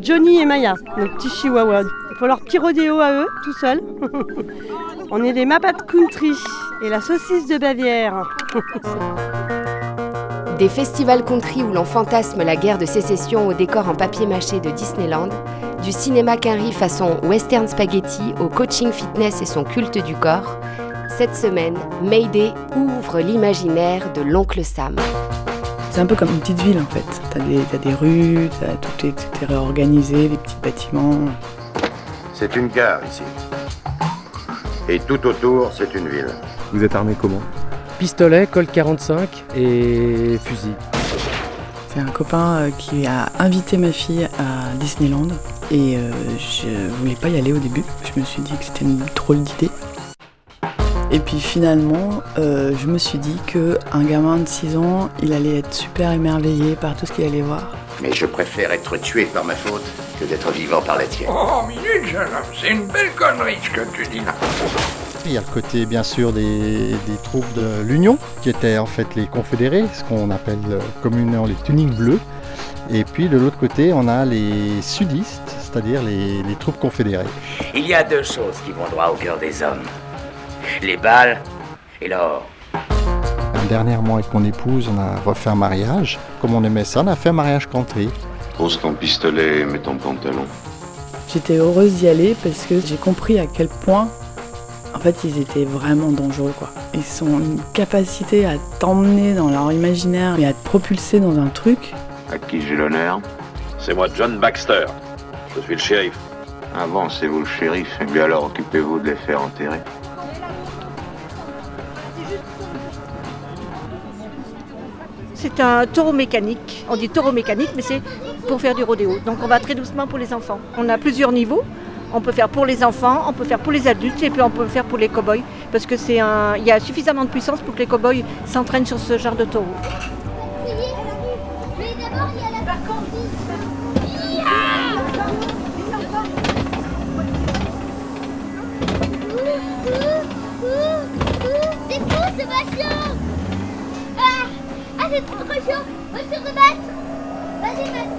Johnny et Maya, nos petits chihuahuas. Il faut leur petit rodéo à eux, tout seuls. On est des Mapat Country et la saucisse de Bavière. Des festivals country où l'on fantasme la guerre de sécession au décor en papier mâché de Disneyland, du cinéma quinri façon western spaghetti au coaching fitness et son culte du corps, cette semaine, Mayday ouvre l'imaginaire de l'oncle Sam. C'est un peu comme une petite ville en fait. T'as des, t'as des rues, t'as- tout, est, tout est réorganisé, des petits bâtiments. C'est une gare ici. Et tout autour, c'est une ville. Vous êtes armé comment Pistolet, Colt 45 et fusil. C'est un copain euh, qui a invité ma fille à Disneyland et euh, je voulais pas y aller au début. Je me suis dit que c'était une drôle d'idée. Et puis finalement, euh, je me suis dit que un gamin de 6 ans, il allait être super émerveillé par tout ce qu'il allait voir. Mais je préfère être tué par ma faute que d'être vivant par la tienne. Oh, minute, jeune homme, c'est une belle connerie ce que tu dis là. Il y a le côté bien sûr des, des troupes de l'Union, qui étaient en fait les confédérés, ce qu'on appelle euh, communément les tuniques bleues. Et puis de l'autre côté, on a les sudistes, c'est-à-dire les, les troupes confédérées. Il y a deux choses qui vont droit au cœur des hommes. Les balles et l'or. Dernièrement, avec mon épouse, on a refait un mariage. Comme on aimait ça, on a fait un mariage country. Pose ton pistolet et mets ton pantalon. J'étais heureuse d'y aller parce que j'ai compris à quel point, en fait, ils étaient vraiment dangereux, quoi. Ils ont une capacité à t'emmener dans leur imaginaire et à te propulser dans un truc. À qui j'ai l'honneur C'est moi, John Baxter. Je suis le shérif. Avancez-vous le shérif, et bien alors occupez-vous de les faire enterrer. C'est un taureau mécanique. On dit taureau mécanique, mais c'est pour faire du rodéo. Donc on va très doucement pour les enfants. On a plusieurs niveaux. On peut faire pour les enfants, on peut faire pour les adultes et puis on peut faire pour les cow-boys. Parce que c'est un. Y a suffisamment de puissance pour que les cow-boys s'entraînent sur ce genre de taureau. Ah c'est trop trop chaud On se rebattre Vas-y, vas-y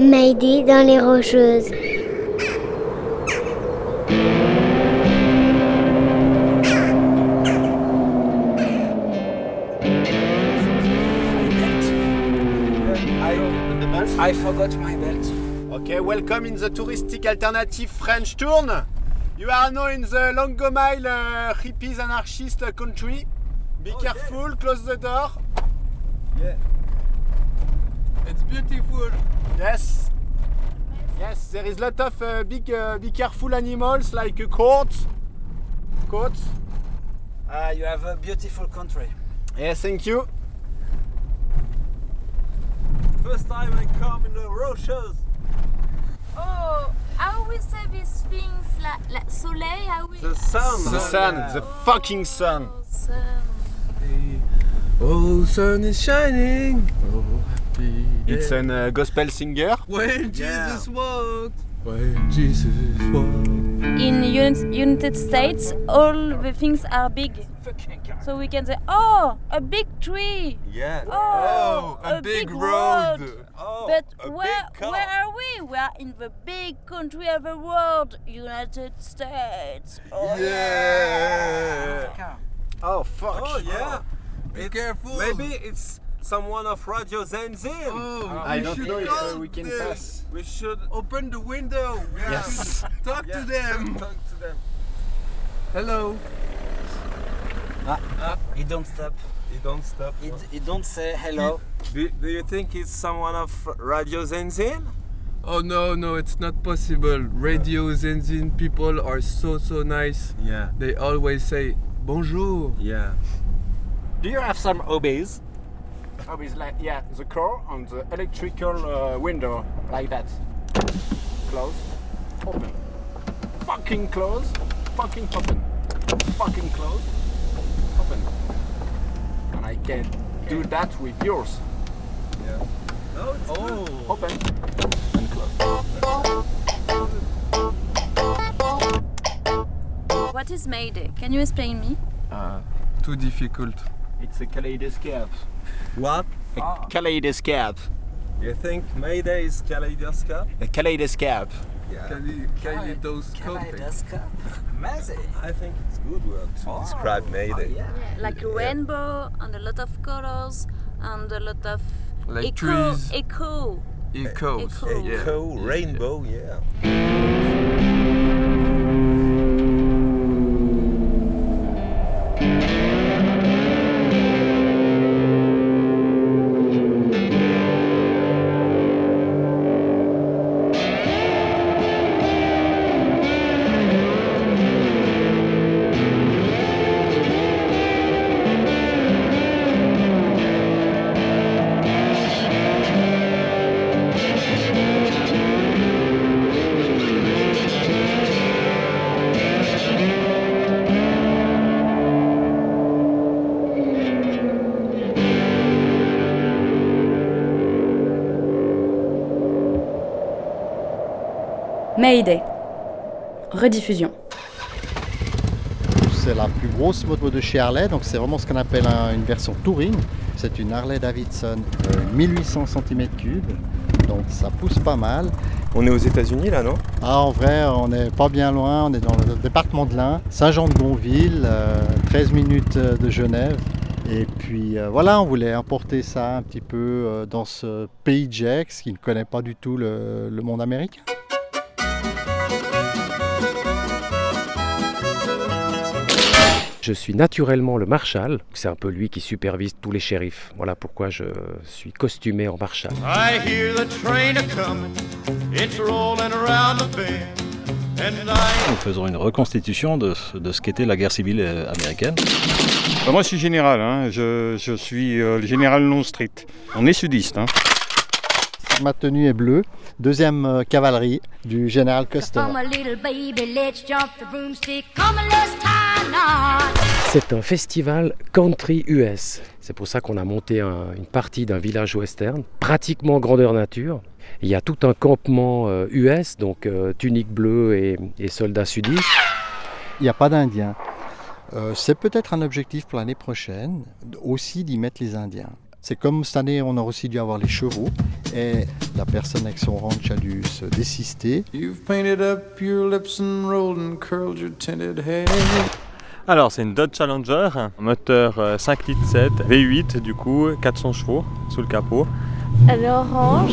Mayday dans les rocheuses. I forgot my belt. Okay, welcome in the touristic alternative French tour. You are now in the Longomile uh, hippies anarchist country. Be careful, close the door. Yeah. It's beautiful. Yes. Yes, there is lot of uh, big, uh, be careful animals like a court. Court. Ah, you have a beautiful country. Yes, thank you. First time I come in the Rochers. Oh, how we say these things? La, la soleil, how we... The sun. The sun, the fucking sun. Oh, sun is shining. Oh, happy. It's a uh, gospel singer. When Jesus walked. When Jesus walked. In Uni- United States, all the things are big. So we can say, oh, a big tree. Yeah. Oh, a, a big, big road. road. Oh, but a where big car. where are we? We are in the big country of the world, United States. Oh, Yeah. Oh fuck. Oh yeah. Be careful. Maybe it's someone of Radio Zenzin. Oh, I we don't should know if go uh, we can there. pass. We should open the window. We have Yes. Talk Yeah, to them. Talk to them. Hello. Ah, he don't stop. He don't stop. He, he don't say hello. Do, do you think it's someone of Radio Zenzin? Oh no, no, it's not possible. Radio Zenzin people are so so nice. Yeah. They always say bonjour. Yeah. Do you have some hobbies? Hobbies like yeah, the car on the electrical uh, window like that. Close. Open. Fucking close. Fucking open. Fucking close. Open. And I can do that with yours. Yeah. No, it's oh. Open and close. What is Mayday? Can you explain me? Uh, too difficult. It's a kaleidoscope. What? A ah. kaleidoscope. You think Mayday is kaleidoscope? A kaleidoscope. Yeah. Kaleidoscope. Amazing. I think it's good word to describe Mayday. Like a rainbow and a lot of colors and a lot of Like echo, trees. echo. Echoes. Echo. Yeah. Echo, rainbow, yeah. Mayday. Rediffusion. C'est la plus grosse moto de chez Harley, donc c'est vraiment ce qu'on appelle un- une version touring. C'est une Harley Davidson euh, 1800 cm3, donc ça pousse pas mal. On est aux États-Unis là, non? Ah, en vrai, on n'est pas bien loin, on est dans le département de l'Ain, Saint-Jean-de-Gonville, euh, 13 minutes euh, de Genève. Et puis euh, voilà, on voulait importer ça un petit peu euh, dans ce pays Jax qui ne connaît pas du tout le- le monde américain. Je suis naturellement le marshal, c'est un peu lui qui supervise tous les shérifs. Voilà pourquoi je suis costumé en marshal. I hear the train a coming, it's rolling around the bend, and I Nous faisons une reconstitution de, ce- de ce qu'était la guerre civile euh, américaine. Bah, moi, je suis général. hein. Je, je suis euh, le général Longstreet. On est sudiste. hein. Ma tenue est bleue, deuxième euh, cavalerie du général Custer. C'est un festival country US. C'est pour ça qu'on a monté un- une partie d'un village western, pratiquement grandeur nature. Il y a tout un campement euh, US, donc euh, tunique bleue et, et soldats sudistes. Il n'y a pas d'Indiens. Euh, c'est peut-être un objectif pour l'année prochaine, aussi d'y mettre les Indiens. C'est comme cette année, on a aussi dû avoir les chevaux, et la personne avec son ranch a dû se désister. You've painted up your lips and rolled and curled your tinted hair. Alors, c'est une Dodge Challenger, moteur euh, 5 litres 7, V8 du coup, 400 chevaux sous le capot. Elle est orange.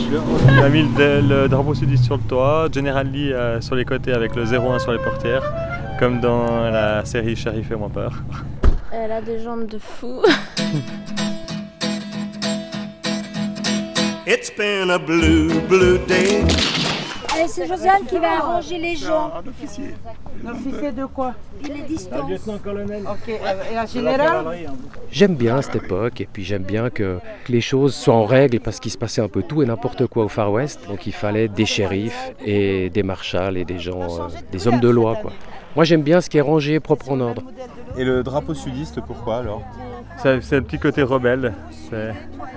On a mis le, le drapeau sudiste sur le toit, General Lee euh, sur les côtés avec le 01 sur les portières, comme dans la série Sheriff et moi peur. Elle a des jambes de fou. It's been a blue, blue day. Allez, c'est Josiane qui va arranger les gens. Un officier. Officier de quoi Il est distant. lieutenant-colonel. Ok, et la générale J'aime bien cette époque et puis j'aime bien que, que les choses soient en règle parce qu'il se passait un peu tout et n'importe quoi au Far West. Donc il fallait des shérifs et des marshals et des gens, euh, des hommes de loi. Quoi. Moi j'aime bien ce qui est rangé et propre en ordre. Et le drapeau sudiste, pourquoi alors? C'est le petit côté rebelle. C'est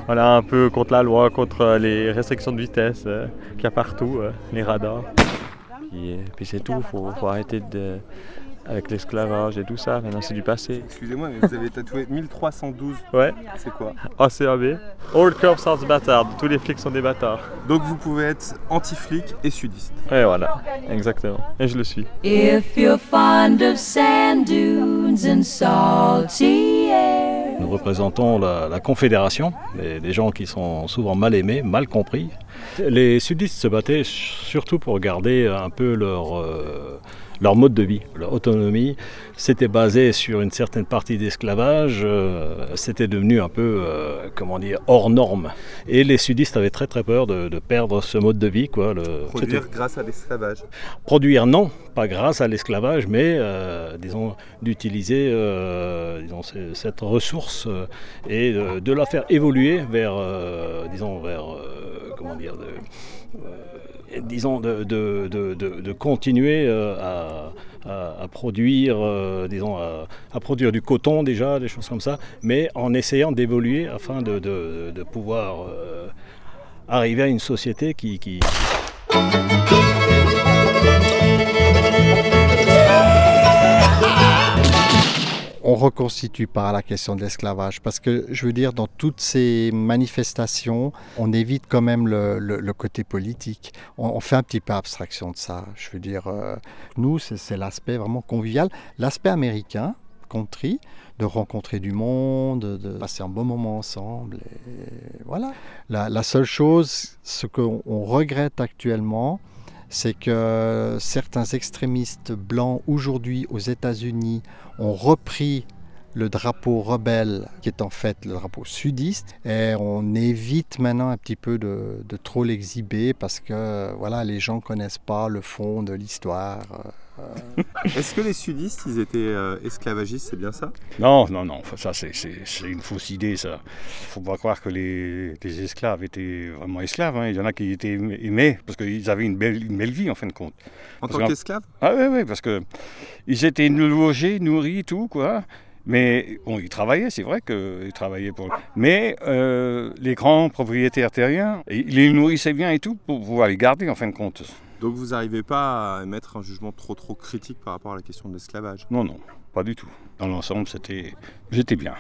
un peu contre la loi, contre les restrictions de vitesse euh, qu'il y a partout, euh, les radars. Puis, euh, puis c'est tout, il faut, faut arrêter de, avec l'esclavage et tout ça, maintenant c'est du passé. Excusez-moi, mais vous avez tatoué 1312. Ouais. C'est quoi ACAB. All cops are bâtards, tous les flics sont des bâtards. Donc vous pouvez être anti-flic et sudiste. Et voilà, exactement. Et je le suis. If you're fond of sand dunes and salty air, Nous représentons la, la confédération, des, des gens qui sont souvent mal aimés, mal compris. Les sudistes se battaient surtout pour garder un peu leur, euh, leur mode de vie, leur autonomie. C'était basé sur une certaine partie d'esclavage, euh, c'était devenu un peu, euh, comment dire, hors norme. Et les sudistes avaient très très peur de, de perdre ce mode de vie. Quoi. Le, Produire grâce à l'esclavage. Produire, non, pas grâce à l'esclavage, mais euh, disons d'utiliser disons, cette ressource et de, de la faire évoluer vers, disons, vers, comment dire, de, disons, de, continuer à, à- produire, euh, disons, à, produire du coton déjà, des choses comme ça, mais en essayant d'évoluer afin de, de- pouvoir euh, arriver à une société qui on reconstitue pas la question de l'esclavage. Parce que je veux dire dans toutes ces manifestations on évite quand même le, côté politique. On, fait un petit peu abstraction de ça. Je veux dire euh, nous c'est l'aspect vraiment convivial. L'aspect américain country de rencontrer du monde de passer un bon moment ensemble et voilà. La, la seule chose ce qu'on on regrette actuellement c'est que certains extrémistes blancs aujourd'hui aux États-Unis ont repris le drapeau rebelle, qui est en fait le drapeau sudiste, et on évite maintenant un petit peu de, trop l'exhiber parce que voilà, les gens connaissent pas le fond de l'histoire. Euh, Est-ce que les sudistes, ils étaient euh, esclavagistes, c'est bien ça? Non, non, non, ça c'est- une fausse idée, ça. faut pas croire que les, les esclaves étaient vraiment esclaves. hein. Il y en a qui étaient aimés- parce qu'ils avaient une belle, une belle vie en fin de compte. En Parce tant qu'esclaves? Ah oui, oui, parce que ils étaient logés, nourris, tout, quoi. Mais bon, ils travaillaient, c'est vrai qu'ils travaillaient pour. Mais euh, les grands propriétaires terriens, ils les nourrissaient bien et tout pour pouvoir les garder en fin de compte. Donc vous n'arrivez pas à émettre un jugement trop trop critique par rapport à la question de l'esclavage? Non, non, pas du tout. Dans l'ensemble, c'était, j'étais bien.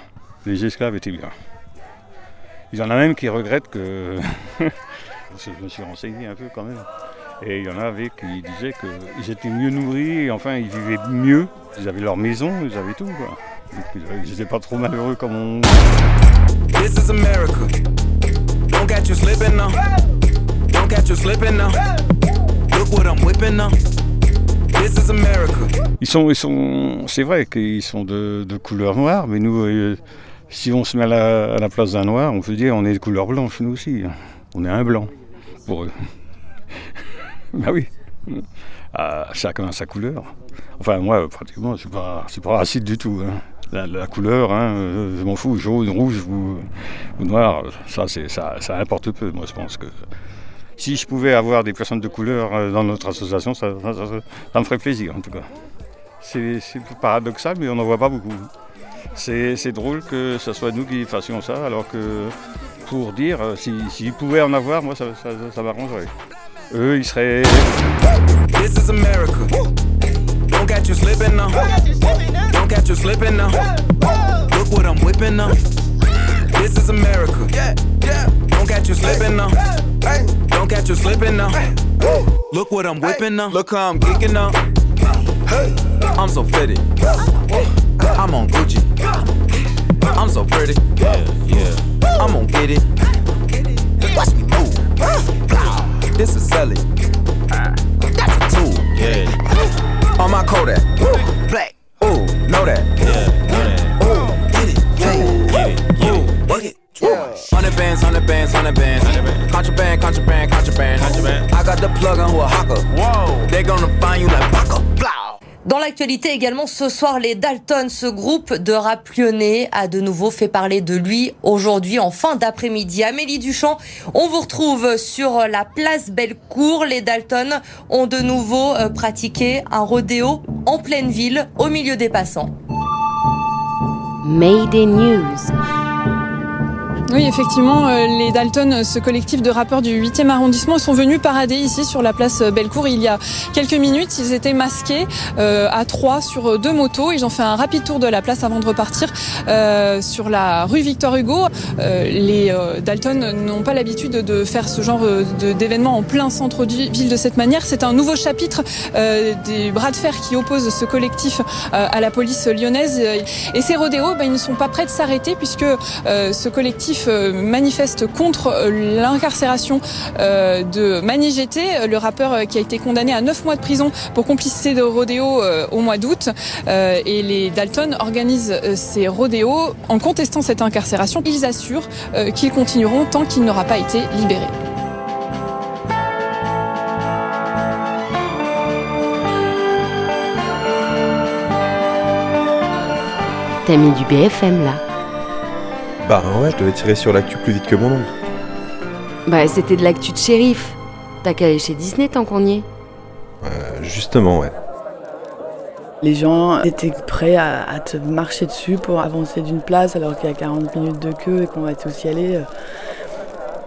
Les esclaves étaient bien. Il y en a même qui regrettent que. Parce que je me suis renseigné un peu quand même. Et il y en avait qui disaient qu'ils étaient mieux nourris, et enfin ils vivaient mieux. Ils avaient leur maison, ils avaient tout. Quoi. Donc, Ils n'étaient pas trop malheureux comme on. This is America. Don't catch you slipping now. Don't catch you slipping now. Ils sont, ils sont, c'est vrai qu'ils sont de, couleur noire, mais nous, euh, si on se met à la, place d'un noir, on peut dire on est de couleur blanche, nous aussi. On est un blanc pour eux. bah oui. Ah, chacun a sa couleur. Enfin, moi, pratiquement, suis pas, suis pas raciste du tout. hein. La, couleur, hein, je m'en fous, jaune, rouge ou, noir, ça, c'est, ça, ça importe peu. Moi, je pense que si je pouvais avoir des personnes de couleur euh, dans notre association, ça, me ferait plaisir, en tout cas. C'est paradoxal, mais on n'en voit pas beaucoup. C'est drôle que ce soit nous qui fassions ça, alors que pour dire, euh, si- s'ils pouvaient en avoir, moi, ça, ça, ça m'arrangerait. Eux, ils seraient... This is America. Don't catch you slipping now. Don't catch you slipping now. Look what I'm whipping now. This is America. Don't catch you slipping now. Don't catch you slipping now. Look what I'm whipping now. Look how I'm geeking now. I'm so fitted. I'm on Gucci. I'm so pretty. Yeah, yeah. I'm gonna get it. Watch me move. This is Sally. That's a tool. Yeah. On my Kodak. Hundred bands, hundred bands. Contraband, contraband, contraband. Contraband. I got the plug on who a hawker. Whoa. They gonna find you like Baka. Blah. Dans l'actualité également, ce soir, les Dalton, ce groupe de rap lyonnais, a de nouveau fait parler de lui aujourd'hui en fin d'après-midi. Amélie Duchamp, on vous retrouve sur la place Bellecour. Les Dalton ont de nouveau euh, pratiqué un rodéo en pleine ville, au milieu des passants. Mayday News. Oui, effectivement, euh, les Dalton, ce collectif de rappeurs du 8e arrondissement, sont venus parader ici sur la place Bellecour il y a quelques minutes. Ils étaient masqués euh, à trois sur deux motos. Ils ont fait un rapide tour de la place avant de repartir euh, sur la rue Victor Hugo. les Dalton n'ont pas l'habitude de faire ce genre d'événement en plein centre de ville de cette manière. C'est un nouveau chapitre des bras de fer qui opposent ce collectif à la police lyonnaise. Et ces rodéos, ben, ils ne sont pas prêts de s'arrêter puisque ce collectif euh, manifeste contre euh, l'incarcération euh, de Mani GT, le rappeur qui a été condamné à 9 mois de prison pour complicité de rodéo au mois d'août. Et les Dalton organisent ces rodéos en contestant cette incarcération. Ils assurent qu'ils continueront tant qu'il n'aura pas été libéré. T'as mis du BFM là bah ouais, je devais tirer sur l'actu plus vite que mon oncle. Bah c'était de l'actu de shérif. T'as qu'à aller chez Disney tant qu'on y est. Euh, justement, ouais. Les gens étaient prêts à, te marcher dessus pour avancer d'une place alors qu'il y a 40 minutes de queue et qu'on va tous y aller.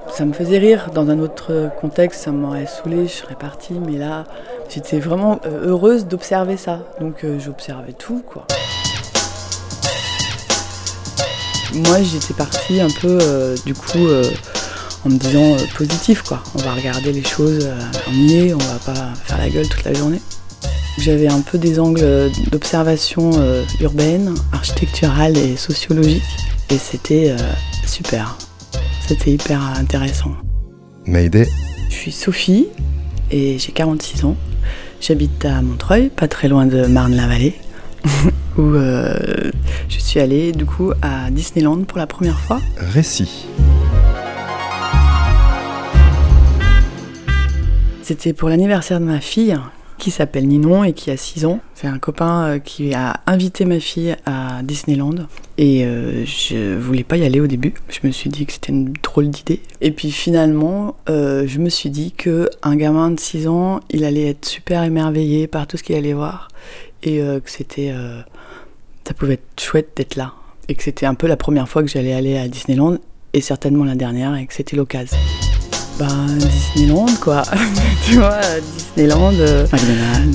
Ça me faisait rire. Dans un autre contexte, ça m'aurait saoulé, je serais partie. Mais là, j'étais vraiment euh, heureuse d'observer ça. Donc euh, j'observais tout, quoi. Moi, j'étais partie un peu, euh, du coup, euh, en me disant euh, positif, quoi. On va regarder les choses en y est, on va pas faire la gueule toute la journée. J'avais un peu des angles d'observation urbaine, architecturale et sociologique, et c'était super. C'était hyper intéressant. Mayday Je suis Sophie, et j'ai 46 ans. J'habite à Montreuil, pas très loin de Marne-la-Vallée. où euh, je suis allée du coup à Disneyland pour la première fois. Récit. C'était pour l'anniversaire de ma fille qui s'appelle Ninon et qui a 6 ans. C'est un copain euh, qui a invité ma fille à Disneyland et euh, je voulais pas y aller au début. Je me suis dit que c'était une drôle d'idée. Et puis finalement, je me suis dit que un gamin de 6 ans, il allait être super émerveillé par tout ce qu'il allait voir et que c'était ça pouvait être chouette d'être là. Et que c'était un peu la première fois que j'allais aller à Disneyland, et certainement la dernière, et que c'était l'occasion. Ben, Disneyland, quoi. tu vois, Disneyland, euh,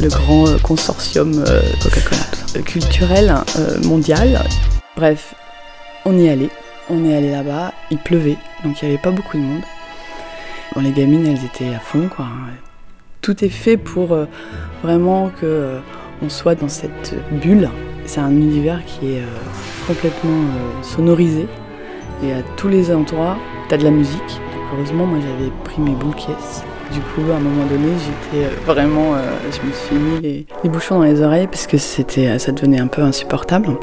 le grand euh, consortium euh, Coca-Cola, culturel mondial. Bref, on y allait. On est allé là-bas, il pleuvait, donc il n'y avait pas beaucoup de monde. Bon, les gamines, elles étaient à fond, quoi. Tout est fait pour vraiment que on soit dans cette bulle c'est un univers qui est euh, complètement euh, sonorisé et à tous les endroits, t'as de la musique. heureusement, moi j'avais pris mes boules Du coup, à un moment donné, j'étais euh, vraiment, je me suis mis les, bouchons dans les oreilles parce que ça devenait un peu insupportable.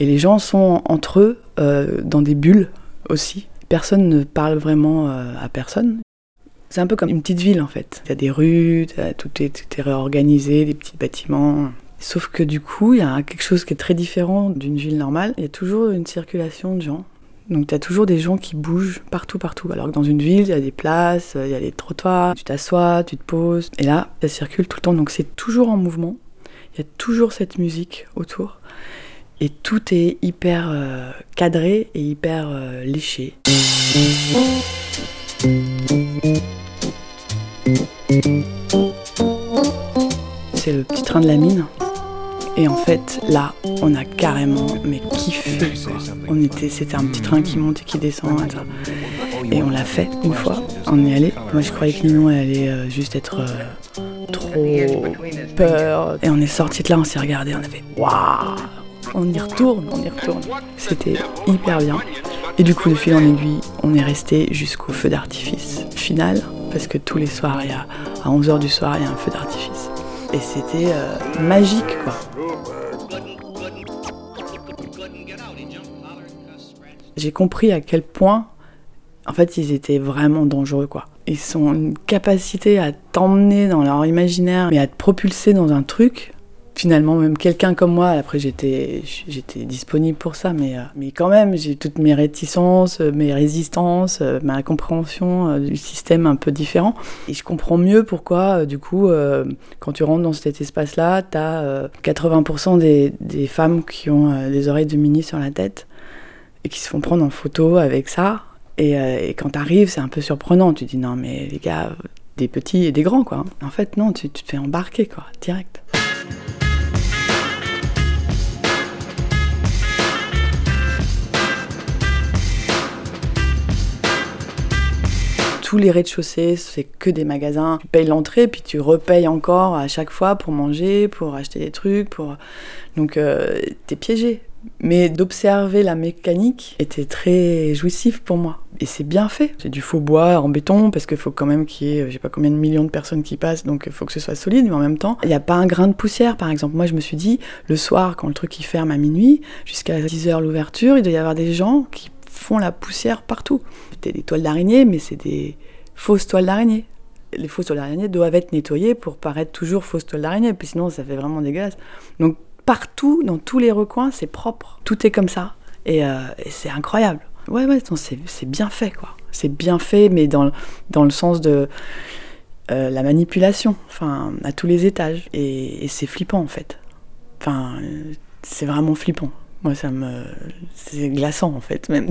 Et les gens sont entre eux dans des bulles aussi. Personne ne parle vraiment à personne. C'est un peu comme une petite ville en fait. Il y a des rues, tout est, réorganisé, des petits bâtiments. Sauf que du coup, il y a quelque chose qui est très différent d'une ville normale. Il y a toujours une circulation de gens. Donc tu as toujours des gens qui bougent partout, partout. Alors que dans une ville, il y a des places, il y a des trottoirs, tu t'assois, tu te poses. Et là, ça circule tout le temps. Donc c'est toujours en mouvement. Il y a toujours cette musique autour. Et tout est hyper euh, cadré et hyper euh, léché. C'est le petit train de la mine. Et en fait, là, on a carrément mais kiffé. On était, c'était un petit train qui monte et qui descend. Et, on l'a fait une fois. On est allé. Moi, je croyais que Ninon allait euh, juste être euh, trop peur. Et on est sorti de là, on s'est regardé, on a fait waouh. On y retourne, on y retourne. C'était hyper bien. Et du coup, de fil en aiguille, on est resté jusqu'au feu d'artifice final parce que tous les soirs, à 11h du soir, il y a un feu d'artifice. Et c'était euh, magique, quoi. J'ai compris à quel point, en fait, ils étaient vraiment dangereux, quoi. Ils ont une capacité à t'emmener dans leur imaginaire, mais à te propulser dans un truc finalement même quelqu'un comme moi. Après, j'étais, j'étais disponible pour ça, mais, euh, mais quand même, j'ai toutes mes réticences, euh, mes résistances, euh, ma compréhension du système un peu différent. Et je comprends mieux pourquoi, du coup, quand tu rentres dans cet espace-là, tu as 80% des, des, femmes qui ont des oreilles de mini sur la tête et qui se font prendre en photo avec ça. Et, quand tu arrives, c'est un peu surprenant. Tu dis non, mais les gars, des petits et des grands, quoi. En fait, non, tu te fais embarquer, quoi, direct. Tous les rez-de-chaussée, c'est que des magasins. Tu payes l'entrée, puis tu repayes encore à chaque fois pour manger, pour acheter des trucs. Pour... Donc, euh, t'es piégé. Mais d'observer la mécanique était très jouissif pour moi. Et c'est bien fait. C'est du faux bois en béton parce qu'il faut quand même qu'il y ait, je sais pas combien de millions de personnes qui passent, donc il faut que ce soit solide, mais en même temps, il n'y a pas un grain de poussière par exemple. Moi je me suis dit, le soir, quand le truc il ferme à minuit, jusqu'à 10h l'ouverture, il doit y avoir des gens qui font la poussière partout. C'était des toiles d'araignée, mais c'est des fausses toiles d'araignée. Les fausses toiles d'araignée doivent être nettoyées pour paraître toujours fausses toiles d'araignée, puis sinon ça fait vraiment dégueulasse. Donc partout, dans tous les recoins, c'est propre. Tout est comme ça. Et, euh, c'est incroyable. Ouais, ouais, c'est bien fait, quoi. C'est bien fait, mais dans, dans le sens de euh, la manipulation, enfin, à tous les étages. Et, c'est flippant, en fait. Enfin, c'est vraiment flippant. Moi, ça me. C'est glaçant, en fait, même.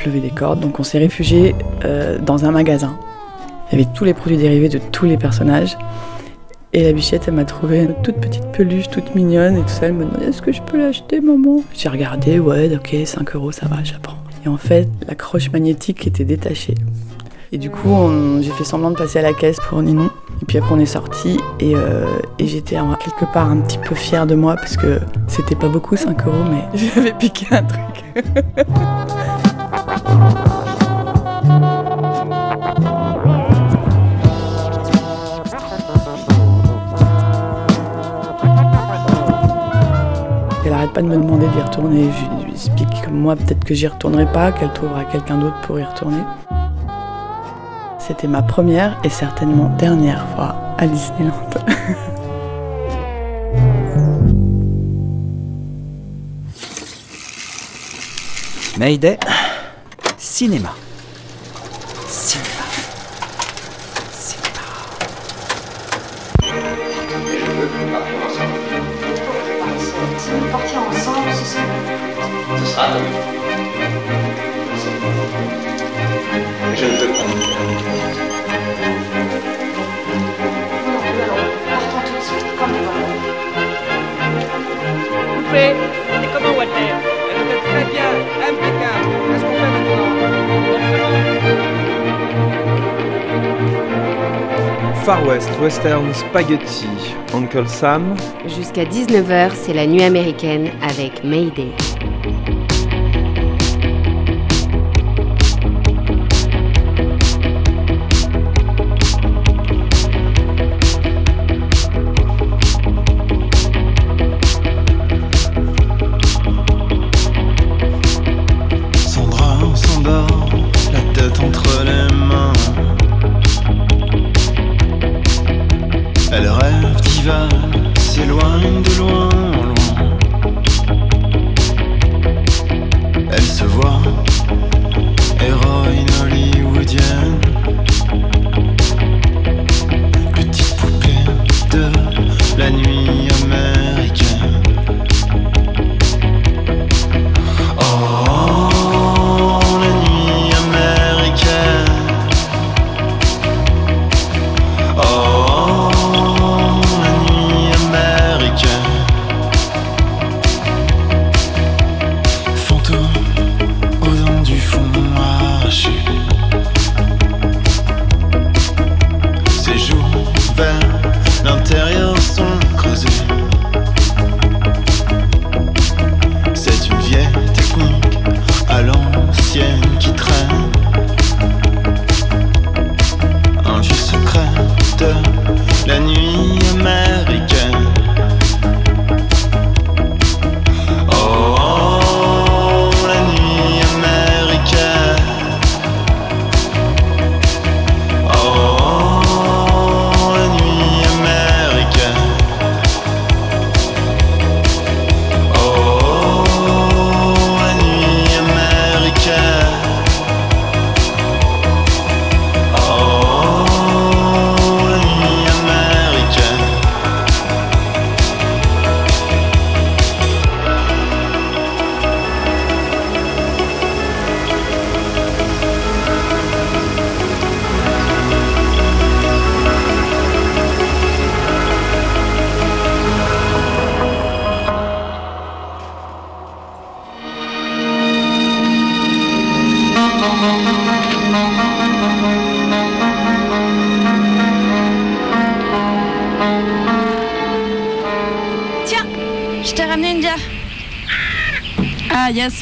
Il pleuvait des cordes, donc on s'est réfugié euh, dans un magasin. Il y avait tous les produits dérivés de tous les personnages. Et la bichette, elle m'a trouvé une toute petite peluche, toute mignonne et tout ça. Elle me demandait Est-ce que je peux l'acheter, maman? J'ai regardé, ouais, ok, 5 euros, ça va, j'apprends. Et en fait, la croche magnétique était détachée. Et du coup, j'ai fait semblant de passer à la caisse pour Ninon. Et puis après, on est sorti et, euh, et j'étais quelque part un petit peu fière de moi parce que c'était pas beaucoup 5 euros, mais j'avais piqué un truc. Elle arrête pas de me demander d'y retourner. Je lui explique que moi, peut-être que j'y retournerai pas, qu'elle trouvera quelqu'un d'autre pour y retourner. C'était ma première et certainement dernière fois à Disneyland. Mayday. Cinéma. Far West Western Spaghetti, Uncle Sam. Jusqu'à 19h, c'est la nuit américaine avec Mayday.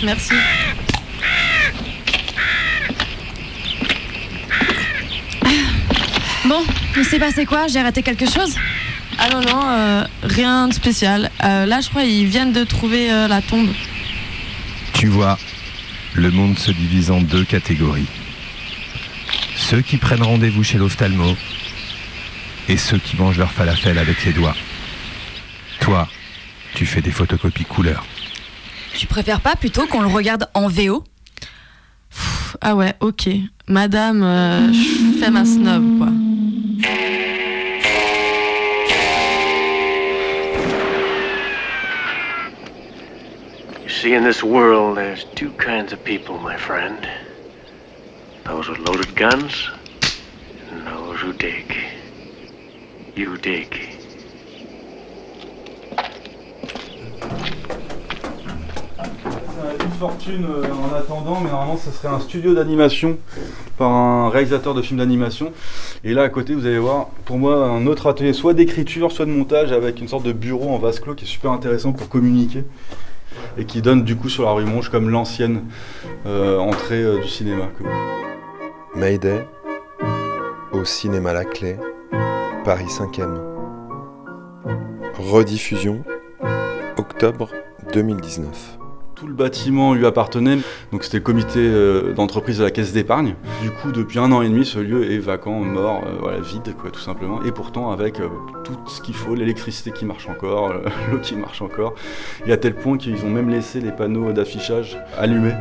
Ah merci. Bon, il s'est passé quoi? J'ai raté quelque chose? Ah non, non, euh, rien de spécial. Euh, là, je crois ils viennent de trouver euh, la tombe. Tu vois, le monde se divise en deux catégories. Ceux qui prennent rendez-vous chez l'ophtalmo et ceux qui mangent leur falafel avec les doigts. Toi, tu fais des photocopies couleur. Tu préfères pas plutôt qu'on le regarde en VO Pff, Ah ouais, ok. Madame, euh, je fais ma snob, quoi. You see, in this world, there's two kinds of people, my friend. Those with loaded guns, and those who dig. You dig. Une fortune euh, en attendant, mais normalement ça serait un studio d'animation par un réalisateur de films d'animation. Et là à côté, vous allez voir, pour moi, un autre atelier, soit d'écriture, soit de montage, avec une sorte de bureau en vase clos qui est super intéressant pour communiquer et qui donne du coup sur la rue Monge comme l'ancienne euh, entrée euh, du cinéma. Mayday, au cinéma La Clé, Paris 5e. Rediffusion, octobre 2019. Tout le bâtiment lui appartenait, donc c'était le comité euh, d'entreprise de la caisse d'épargne. Du coup, depuis un an et demi, ce lieu est vacant, mort, euh, voilà, vide, tout simplement. Et pourtant, avec euh, tout ce qu'il faut, l'électricité qui marche encore, l'eau qui marche encore, et à tel point qu'ils ont même laissé les panneaux d'affichage allumés.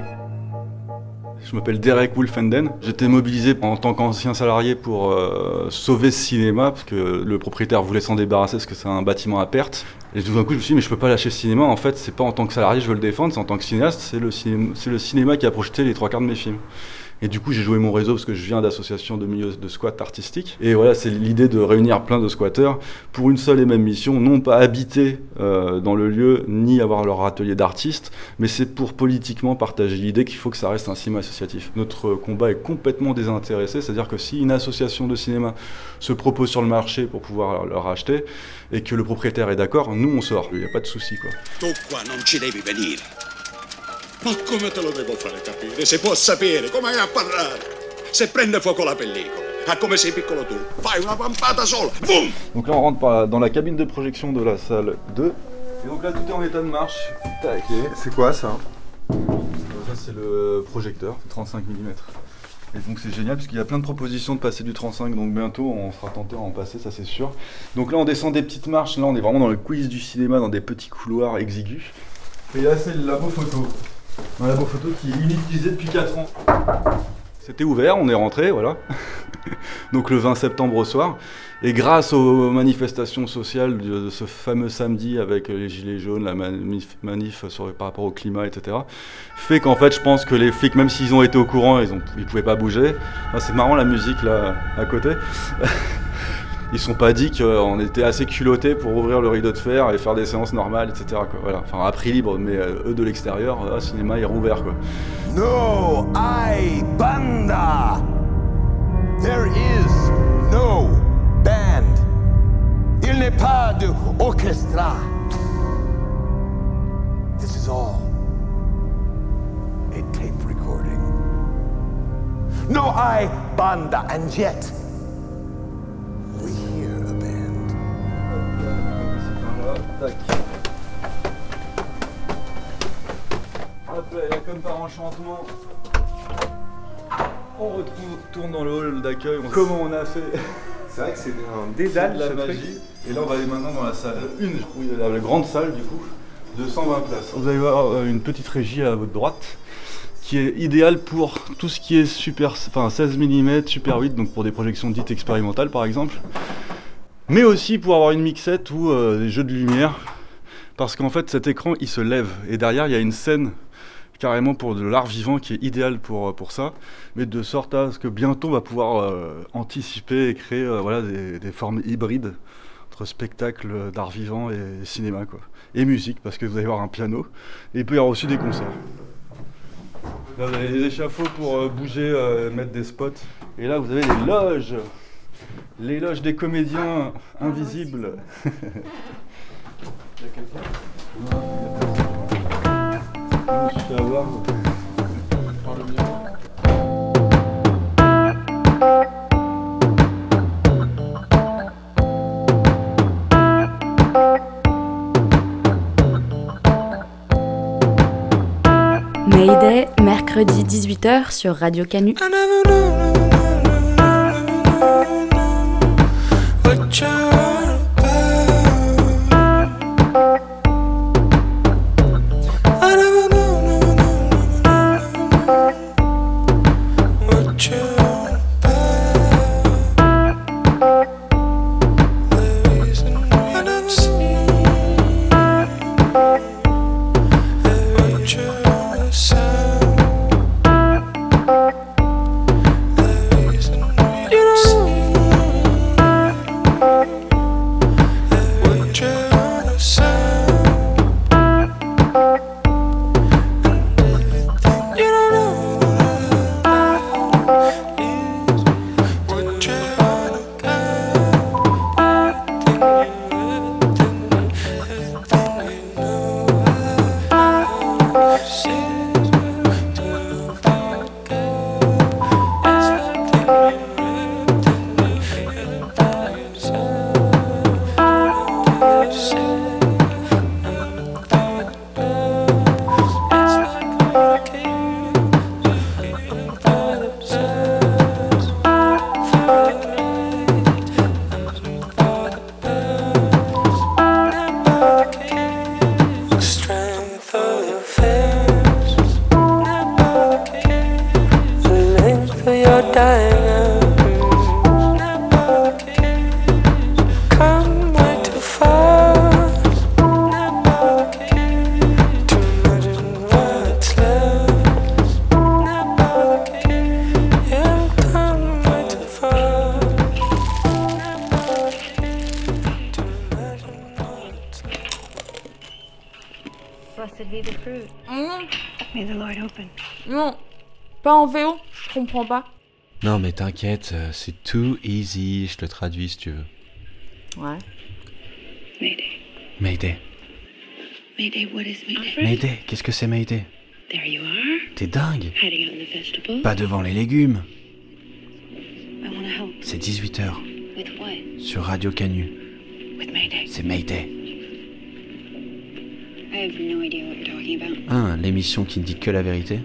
Je m'appelle Derek Wolfenden. J'étais mobilisé en tant qu'ancien salarié pour euh, sauver ce cinéma, parce que le propriétaire voulait s'en débarrasser parce que c'est un bâtiment à perte. Et tout d'un coup, je me suis dit, mais je peux pas lâcher ce cinéma. En fait, c'est pas en tant que salarié que je veux le défendre, c'est en tant que cinéaste, le, c'est le cinéma qui a projeté les trois quarts de mes films. Et du coup, j'ai joué mon réseau parce que je viens d'associations de milieux de squat artistiques. Et voilà, c'est l'idée de réunir plein de squatteurs pour une seule et même mission, non pas habiter euh, dans le lieu ni avoir leur atelier d'artistes, mais c'est pour politiquement partager l'idée qu'il faut que ça reste un cinéma associatif. Notre combat est complètement désintéressé, c'est-à-dire que si une association de cinéma se propose sur le marché pour pouvoir leur acheter et que le propriétaire est d'accord, nous on sort. Il n'y a pas de souci quoi. Ma come te lo devo fare capire? Se può sapere, come hai a parlare? Se prende fuoco la pellicola, a come sei piccolo tu, fai una pampata sola, boom! Donc là, on rentre dans la cabine de projection de la salle 2. Et donc là, tout est en état de marche. Tac. C'est quoi ça Ça, c'est le projecteur, 35 mm. Et donc c'est génial parce qu'il y a plein de propositions de passer du 35, donc bientôt on sera tenté à en passer, ça c'est sûr. Donc là on descend des petites marches, là on est vraiment dans le quiz du cinéma, dans des petits couloirs exigus. Et là c'est le labo photo. Un labo photo qui est inutilisé depuis 4 ans. C'était ouvert, on est rentré, voilà. Donc le 20 septembre au soir. Et grâce aux manifestations sociales de, ce fameux samedi avec les gilets jaunes, la manif, par rapport au climat, etc., fait qu'en fait je pense que les flics, même s'ils ont été au courant, ils ne pouvaient pas bouger. Enfin, c'est marrant la musique là à côté. Ils sont pas dit qu'on était assez culottés pour ouvrir le rideau de fer et faire des séances normales, etc. Voilà. Enfin, à prix libre, mais euh, eux de l'extérieur, le cinéma est rouvert. Quoi. No hay banda. There is no band. Il n'est pas de orchestra. This is all a tape recording. No hay banda, and yet comme par enchantement, on retrouve, tourne dans le hall d'accueil. on- Comment on a fait C'est vrai que c'est un dédale, de la ce truc. magie. Et là, on va aller maintenant dans la salle 1, oui, la, la grande salle du coup, de 120 places. Vous allez voir euh, une petite régie à votre droite qui est idéale pour tout ce qui est super, enfin 16 mm, super 8, donc pour des projections dites expérimentales par exemple, mais aussi pour avoir une mixette ou euh, des jeux de lumière, parce qu'en fait cet écran il se lève et derrière il y a une scène carrément pour de l'art vivant qui est idéal pour, pour ça, mais de sorte à ce que bientôt on va pouvoir euh, anticiper et créer euh, voilà, des, des formes hybrides entre spectacle d'art vivant et cinéma quoi. Et musique, parce que vous allez voir un piano, et il peut y avoir aussi des concerts. Là, vous avez des échafauds pour euh, bouger, euh, mettre des spots. Et là, vous avez les loges. Les loges des comédiens invisibles. Il y a quelqu'un? Mayday, mercredi 18h sur Radio Canu. you. Non, pas en VO, je comprends pas. Non mais t'inquiète, euh, c'est too easy, je te traduis si tu veux. Ouais. Mayday. Mayday. Mayday, what is Mayday? Mayday, qu'est-ce que c'est Mayday? There you are. T'es dingue Hiding out in the vegetable. Pas devant les légumes. I wanna help. C'est 18h With what? sur Radio Canu. With Mayday. C'est Mayday. Ah, l'émission qui ne dit que la vérité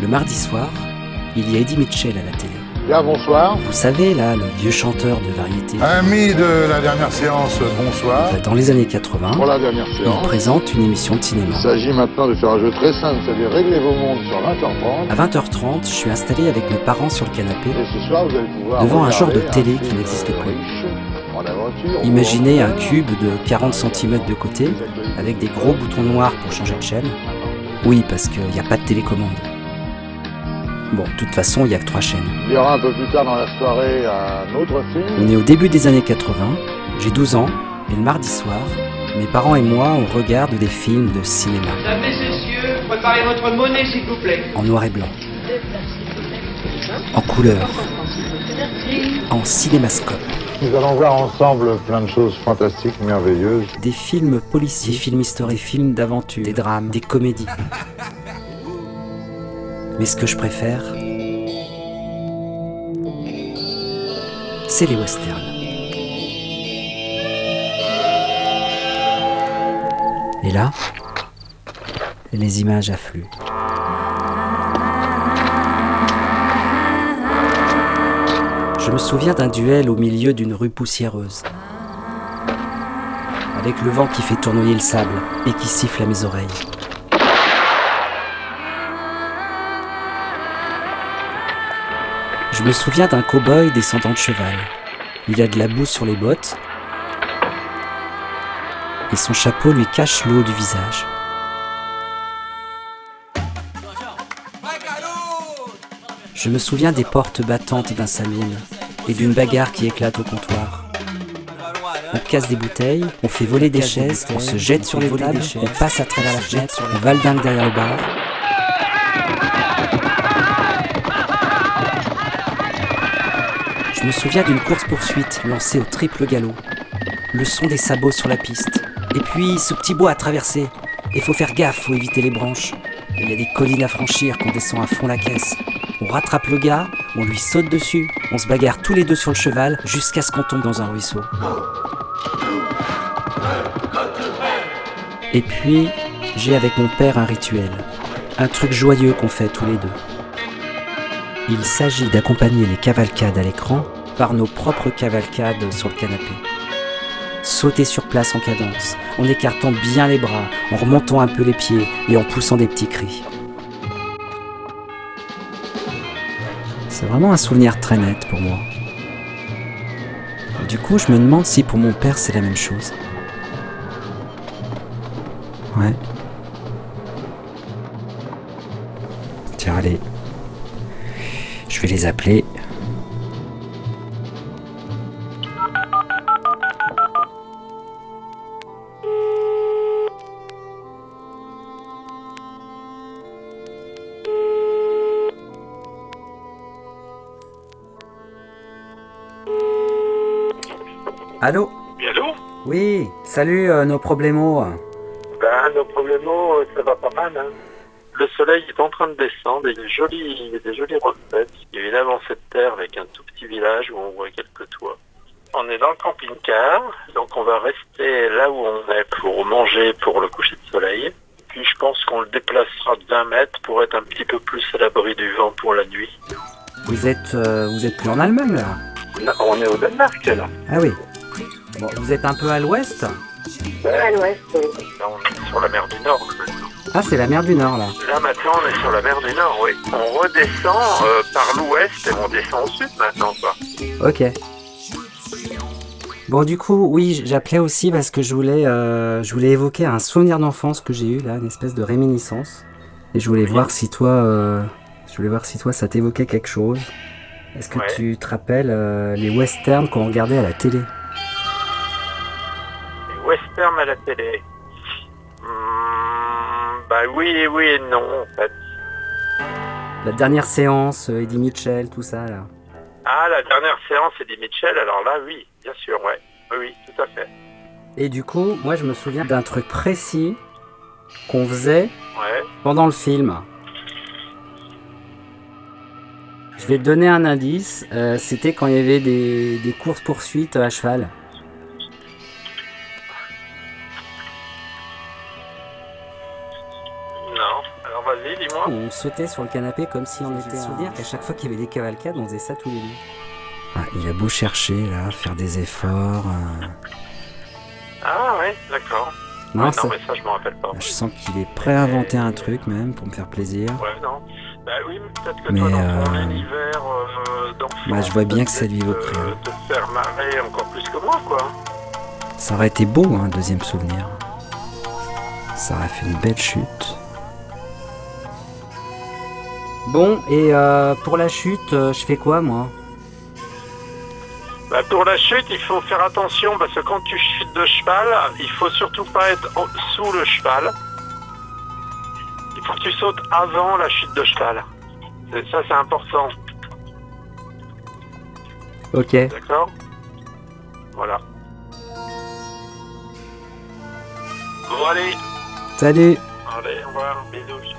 Le mardi soir, il y a Eddie Mitchell à la télé. Bien, bonsoir. Vous savez, là, le vieux chanteur de variété. Amis de la dernière séance, bonsoir. Dans les années 80, Pour la dernière il présente une émission de cinéma. il s'agit maintenant de faire un jeu très simple, c'est-à-dire régler vos montres sur 20h30. À 20h30, je suis installé avec mes parents sur le canapé, Et ce soir, vous allez pouvoir devant un genre de télé qui n'existe plus. Imaginez un cube de 40 cm de côté, avec des gros boutons noirs pour changer de chaîne. Oui, parce qu'il n'y a pas de télécommande. Bon, de toute façon, il n'y a que trois chaînes. Il y aura un peu plus tard dans la soirée un autre film. On est au début des années 80, j'ai 12 ans, et le mardi soir, mes parents et moi, on regarde des films de cinéma, Mesdames, messieurs, préparez votre monnaie, s'il vous plaît. en noir et blanc, en couleur, en cinémascope. Nous allons voir ensemble plein de choses fantastiques, merveilleuses. Des films policiers, des films historiques, des films d'aventure, des drames, des comédies. Mais ce que je préfère, c'est les westerns. Et là, les images affluent. Je me souviens d'un duel au milieu d'une rue poussiéreuse. Avec le vent qui fait tournoyer le sable et qui siffle à mes oreilles. Je me souviens d'un cow-boy descendant de cheval. Il a de la boue sur les bottes et son chapeau lui cache le haut du visage. Je me souviens des portes battantes d'un saloon et d'une bagarre qui éclate au comptoir. On casse des bouteilles, on fait voler des chaises, on se jette sur les tables, on passe à travers la fenêtre, on valdingue derrière le bar. Je me souviens d'une course-poursuite lancée au triple galop. Le son des sabots sur la piste. Et puis ce petit bois à traverser. Il faut faire gaffe, faut éviter les branches. Il y a des collines à franchir qu'on descend à fond la caisse. On rattrape le gars, on lui saute dessus, on se bagarre tous les deux sur le cheval jusqu'à ce qu'on tombe dans un ruisseau. Et puis, j'ai avec mon père un rituel, un truc joyeux qu'on fait tous les deux. Il s'agit d'accompagner les cavalcades à l'écran par nos propres cavalcades sur le canapé. Sauter sur place en cadence, en écartant bien les bras, en remontant un peu les pieds et en poussant des petits cris. C'est vraiment un souvenir très net pour moi. Du coup, je me demande si pour mon père c'est la même chose. Ouais. Tiens, allez. Les appeler. Allô? Oui, allô? Oui, salut euh, nos problèmes. Ben, nos problèmes, euh, ça va pas mal. Hein. Le soleil est en train de descendre et il y a des jolies, des jolies refaites. Il y a une avancée de terre avec un tout petit village où on voit quelques toits. On est dans le camping-car, donc on va rester là où on est pour manger pour le coucher de soleil. Puis je pense qu'on le déplacera de 20 mètres pour être un petit peu plus à l'abri du vent pour la nuit. Vous êtes, euh, vous êtes plus en Allemagne là Non, on est au Danemark là. Ah oui. Bon, vous êtes un peu à l'ouest À l'ouest. Là, on est sur la mer du Nord. maintenant. Ah, c'est la mer du Nord là. Là maintenant on est sur la mer du Nord, oui. On redescend euh, par l'ouest et on descend au sud maintenant quoi. Ok. Bon, du coup, oui, j'appelais aussi parce que je voulais, euh, je voulais évoquer un souvenir d'enfance que j'ai eu là, une espèce de réminiscence. Et je voulais voir si toi, euh, je voulais voir si toi, ça t'évoquait quelque chose. Est-ce que Ouais. tu te rappelles euh, les westerns qu'on regardait à la télé? Western à la télé. Hmm, bah oui et oui et non en fait. La dernière séance, euh, Eddie Mitchell, tout ça là. Ah la dernière séance Eddie Mitchell, alors là oui, bien sûr, ouais. Oui, oui, tout à fait. Et du coup, moi, je me souviens d'un truc précis qu'on faisait Ouais. pendant le film. Je vais te donner un indice. euh, C'était quand il y avait des, des courses-poursuites à cheval. On sautait sur le canapé comme si on était. souvenir qu'à chaque fois qu'il y avait des cavalcades, on faisait ça tous les deux. Ah, il a beau chercher là, faire des efforts. euh, Ah ouais, d'accord. Non, Ouais, ça- non mais ça je m'en rappelle pas. Je sens qu'il est prêt à inventer un truc même pour me faire plaisir. Ouais, non. Bah oui, mais peut-être que Mais, toi dans ton euh, univers euh, d'enfant, Bah, je vois bien que ça lui euh, rien. te faire marrer encore plus que moi, quoi. Ça aurait été beau, un deuxième souvenir. Ça aurait fait une belle chute. Bon, et euh, pour la chute, euh, je fais quoi moi? Bah, pour la chute, il faut faire attention parce que quand tu chutes de cheval, il faut surtout pas être en- sous le cheval. Il faut que tu sautes avant la chute de cheval. C'est- Ça, c'est important. Ok. D'accord? Voilà. Bon, allez. Salut Allez, au revoir. Bisous.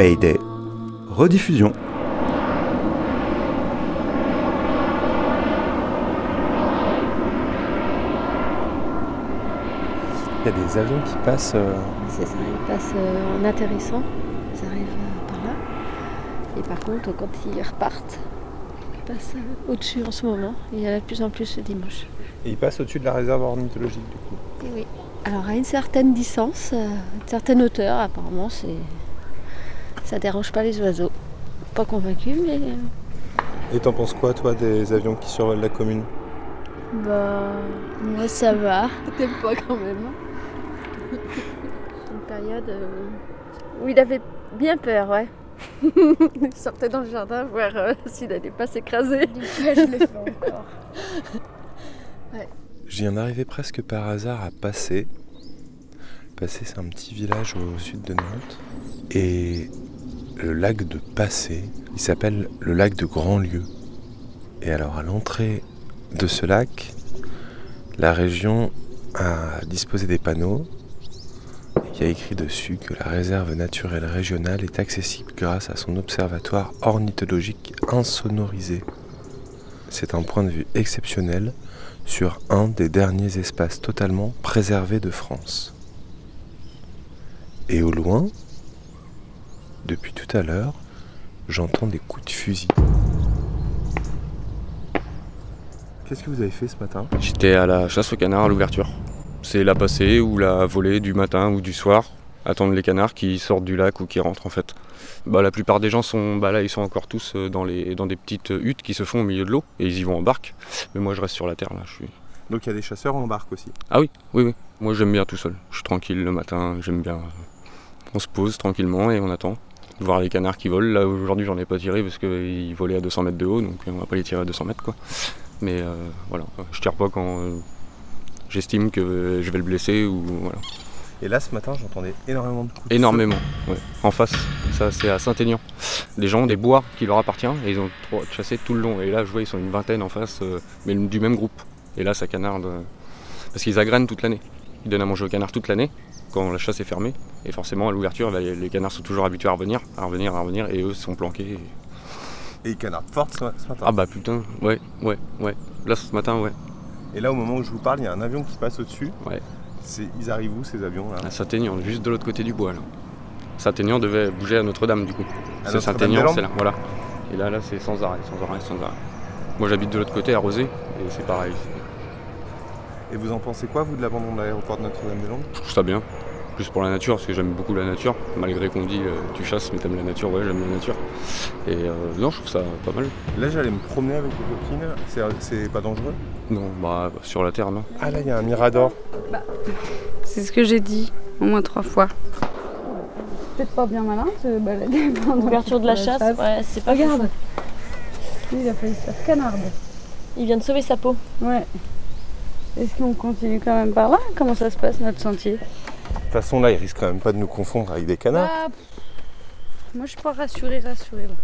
Mayday. Rediffusion. Il y a des avions qui passent. euh, C'est ça, ils passent euh, en atterrissant, ils arrivent euh, par là. Et par contre, quand ils repartent, passe euh, au-dessus en ce moment. Il y en a de plus en plus ce dimanche. Et il passe au-dessus de la réserve ornithologique du coup. Et oui. Alors à une certaine distance, euh, une certaine hauteur, apparemment, c'est ça dérange pas les oiseaux. Pas convaincu, mais Et t'en penses quoi toi des avions qui survolent la commune? bah moi ça va. T'aimes pas quand même. Période euh, où il avait bien peur, ouais. il sortait dans le jardin voir euh, s'il n'allait pas s'écraser. je le fais encore. ouais. Je viens d'arriver presque par hasard à Passé. Passé, c'est un petit village au sud de Nantes. Et le lac de Passé, il s'appelle le lac de Grandlieu. Et alors, à l'entrée de ce lac, la région a disposé des panneaux. Il y a écrit dessus que la réserve naturelle régionale est accessible grâce à son observatoire ornithologique insonorisé. C'est un point de vue exceptionnel sur un des derniers espaces totalement préservés de France. Et au loin, depuis tout à l'heure, j'entends des coups de fusil. Qu'est-ce que vous avez fait ce matin? J'étais à la chasse au canard à l'ouverture. C'est la passée ou la volée du matin ou du soir. Attendre les canards qui sortent du lac ou qui rentrent en fait. Bah, la plupart des gens sont bah, là, ils sont encore tous euh, dans, les, dans des petites huttes qui se font au milieu de l'eau et ils y vont en barque. Mais moi je reste sur la terre là. Je suis... Donc il y a des chasseurs en barque aussi. Ah oui, oui, oui. Moi j'aime bien tout seul. Je suis tranquille le matin, j'aime bien. On se pose tranquillement et on attend. Voir les canards qui volent. Là aujourd'hui j'en ai pas tiré parce qu'ils volaient à 200 mètres de haut donc on va pas les tirer à 200 mètres quoi. Mais euh, voilà, je tire pas quand euh, j'estime que je vais le blesser ou voilà. Et là ce matin j'entendais énormément de coups de Énormément, ouais. En face, ça c'est à Saint-Aignan. Les gens ont des bois qui leur appartiennent et ils ont chassé tout le long. Et là je vois ils sont une vingtaine en face, euh, mais du même groupe. Et là ça canarde. euh, parce qu'ils agrènent toute l'année. Ils donnent à manger aux canards toute l'année quand la chasse est fermée. Et forcément à l'ouverture, bah, les canards sont toujours habitués à revenir, à revenir, à revenir, et eux sont planqués. Et ils canardent fort ce matin. Ah bah putain, ouais, ouais, ouais. Là ce matin, ouais. Et là au moment où je vous parle, il y a un avion qui passe au-dessus. Ouais. C'est- Ils arrivent où ces avions là À Saint-Aignan, juste de l'autre côté du bois là. Saint-Aignan devait bouger à Notre-Dame du coup. À C'est Saint-Aignan, c'est là, voilà. Et là, là c'est sans arrêt, sans arrêt, sans arrêt. Moi j'habite de l'autre côté à Rosé, et c'est pareil. Et vous en pensez quoi vous de l'abandon de l'aéroport de Notre-Dame-des-Landes? Je trouve ça bien. Plus pour la nature, parce que j'aime beaucoup la nature. Malgré qu'on dit euh, tu chasses mais t'aimes la nature, ouais j'aime la nature. Et euh, non, je trouve ça pas mal. Là j'allais me promener avec des copines, c'est- c'est pas dangereux? Non, bah sur la terre non. Ah là il y a un mirador. C'est ce que j'ai dit au moins trois fois. Peut-être pas bien malin de se balader pendant Ouverture de la chasse, ouais, c'est pas Regarde, fou. lui il a failli se faire canarde. Il vient de sauver sa peau. Ouais. Est-ce qu'on continue quand même par là? Comment ça se passe notre sentier? Toute façon là ils risquent quand même pas de nous confondre avec des canards. Bah, pff, Moi je suis pas rassurée, rassurée là.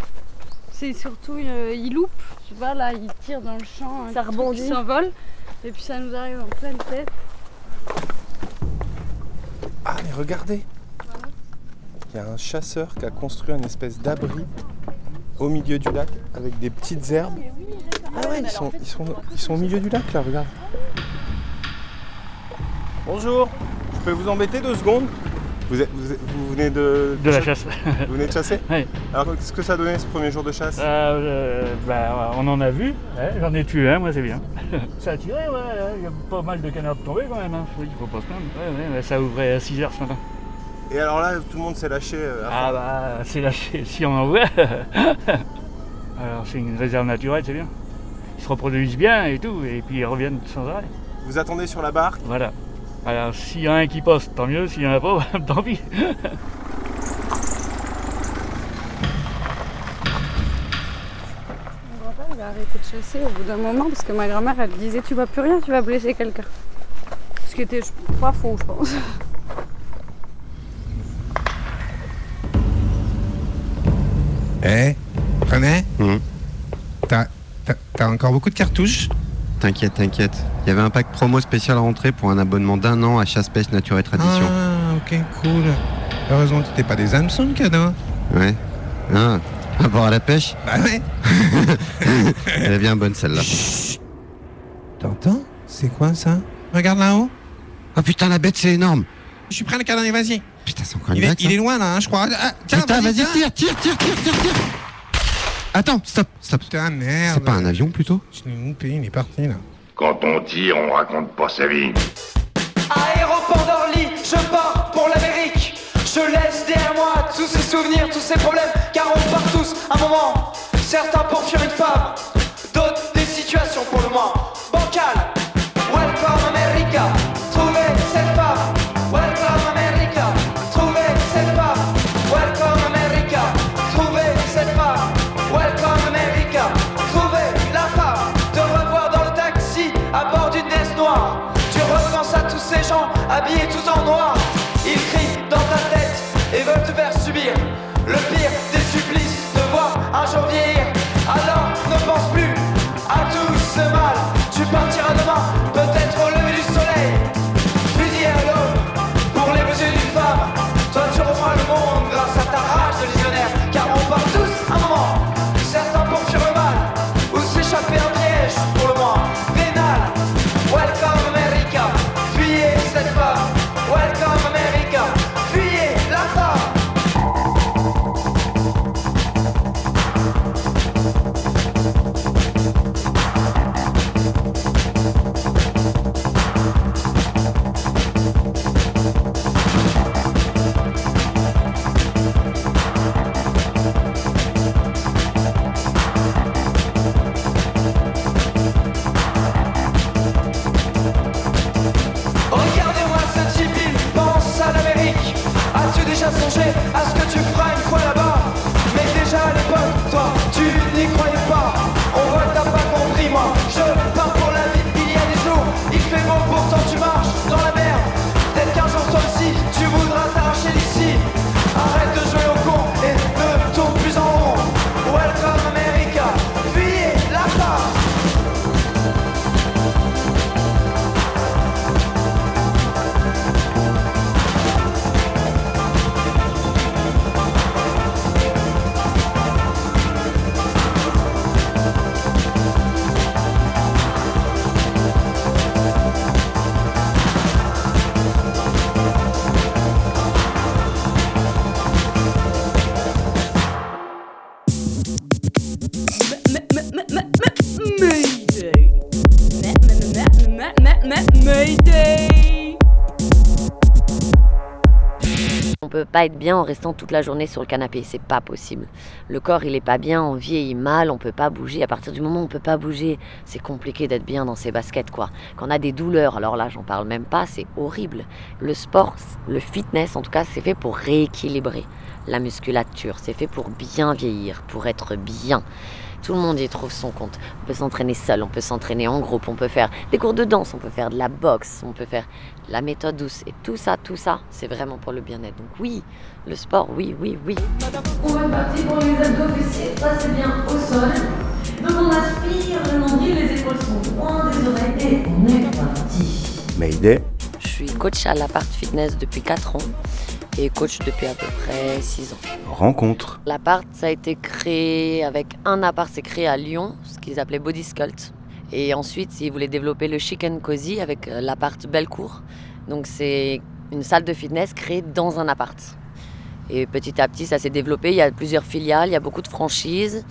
C'est surtout, euh, il loupe, tu vois là, il tire dans le champ, Ça rebondit. qui s'envole, et puis ça nous arrive en pleine tête. Ah mais regardez Il y a un chasseur qui a construit une espèce d'abri au milieu du lac avec des petites herbes. Ah ouais, ils sont, ils sont, ils sont au milieu du lac là, regarde. Bonjour, peux vous embêter deux secondes vous, êtes- vous, êtes- vous venez de... De la chasse. Vous venez de chasser Oui. Alors qu'est-ce que ça a donné ce premier jour de chasse Euh, bah, on en a vu, j'en ai tué un, moi c'est bien. ça a tiré, ouais, il y a pas mal de canards tombés quand même, hein. il faut pas se plaindre. Ouais, ouais, ça ouvrait à 6h ce matin. Et alors là, tout le monde s'est lâché. euh, Ah bah, c'est lâché, si on en voit. Alors c'est une réserve naturelle, c'est bien. Ils se reproduisent bien et tout, et puis ils reviennent sans arrêt. Vous attendez sur la barque Voilà. Alors s'il y en a un qui poste, tant mieux, s'il y en a pas, tant pis. Mon grand-père il a arrêté de chasser au bout d'un moment parce que ma grand-mère elle disait tu vas plus rien, tu vas blesser quelqu'un. Ce qui était je- pas faux je pense. Eh, René? T'as- t'as encore beaucoup de cartouches? T'inquiète, t'inquiète. Il y avait un pack promo spécial à rentrer pour un abonnement d'un an à Chasse, Pêche, Nature et Tradition. Ah, ok, cool. Heureusement que t'es pas des hameçons, le cadeau. Ouais. Ah, rapport à la pêche Bah ouais. Elle est bien bonne celle-là. T'entends? C'est quoi ça? Regarde là-haut. Oh putain, la bête c'est énorme. Je suis prêt à le cadrer, vas-y. Putain, c'est encore une Il est, bête, il est loin là, hein, je crois. Ah, tiens, Putain, vas-y, tire, tire, tire, tire, tire, tire. Attends, stop, stop. Putain, merde. C'est pas un avion plutôt? Je l'ai loupé, il est parti là. Quand on tire, on raconte pas sa vie. Aéroport d'Orly, je pars pour l'Amérique. Je laisse derrière moi tous ces souvenirs, tous ces problèmes, car on part tous un moment. Certains pour fuir une femme, fuyez cette être bien en restant toute la journée sur le canapé, c'est pas possible. Le corps il est pas bien, on vieillit mal, on peut pas bouger. À partir du moment où on peut pas bouger, c'est compliqué d'être bien dans ses baskets quoi. Quand on a des douleurs, alors là j'en parle même pas, c'est horrible. Le sport, le fitness en tout cas, c'est fait pour rééquilibrer la musculature, c'est fait pour bien vieillir, pour être bien. Tout le monde y trouve son compte. On peut s'entraîner seul, on peut s'entraîner en groupe, on peut faire des cours de danse, on peut faire de la boxe, on peut faire la méthode douce. Et tout ça, tout ça, c'est vraiment pour le bien-être. Donc oui, le sport, oui, oui, oui. On va partir pour les abdos fessiers. Passez bien au sol. Donc on aspire le nombril, les épaules sont loin des oreilles et on est parti. Mayday. Je suis coach à l'appart fitness depuis 4 ans et coach depuis à peu près 6 ans. Rencontre. L'appart, ça a été créé avec un appart, c'est créé à Lyon, ce qu'ils appelaient Body Sculpt. Et ensuite, ils voulaient développer le Chic and Cozy avec euh, l'appart Bellecour. Donc c'est une salle de fitness créée dans un appart. Et petit à petit, ça s'est développé. Il y a plusieurs filiales, il y a beaucoup de franchises.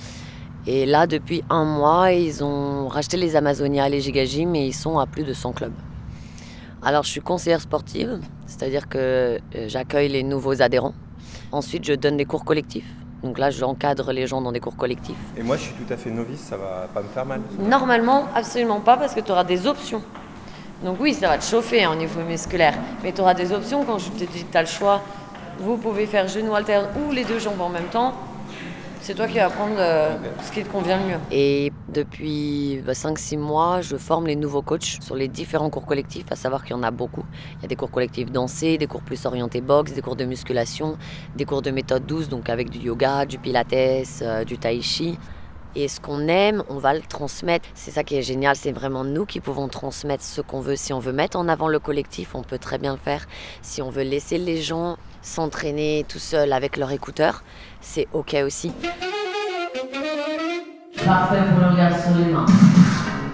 Et là, depuis un mois, ils ont racheté les Amazonia les Gigagym et ils sont à plus de 100 clubs. Alors, je suis conseillère sportive, c'est-à-dire que euh, j'accueille les nouveaux adhérents. Ensuite, je donne des cours collectifs. Donc là, j'encadre les gens dans des cours collectifs. Et moi, je suis tout à fait novice, ça va pas me faire mal. Normalement, absolument pas, parce que tu auras des options. Donc oui, ça va te chauffer hein, au niveau musculaire, mais tu auras des options quand je te dis que tu as le choix. Vous pouvez faire genou alterne ou les deux jambes en même temps. C'est toi qui vas prendre euh, ce qui te convient le mieux. Et depuis bah, 5-6 mois, je forme les nouveaux coachs sur les différents cours collectifs, à savoir qu'il y en a beaucoup. Il y a des cours collectifs dansés, des cours plus orientés boxe, des cours de musculation, des cours de méthode douce, donc avec du yoga, du pilates, euh, du tai chi. Et ce qu'on aime, on va le transmettre. C'est ça qui est génial, c'est vraiment nous qui pouvons transmettre ce qu'on veut. Si on veut mettre en avant le collectif, on peut très bien le faire. Si on veut laisser les gens s'entraîner tout seuls avec leur écouteur, c'est ok aussi. Parfait pour le regard sur les mains.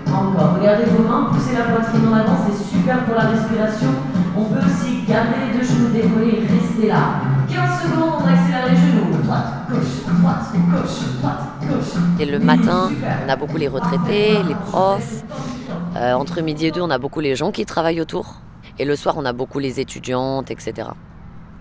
Encore, regardez vos mains, poussez la poitrine en avant, c'est super pour la respiration. On peut aussi garder les deux genoux décollés et rester là. 15 secondes, on accélère les genoux. Droite, gauche, droite, gauche, droite, Et le matin, on a beaucoup les retraités, les profs. Euh, entre midi et deux, on a beaucoup les gens qui travaillent autour. Et le soir, on a beaucoup les étudiantes, etc.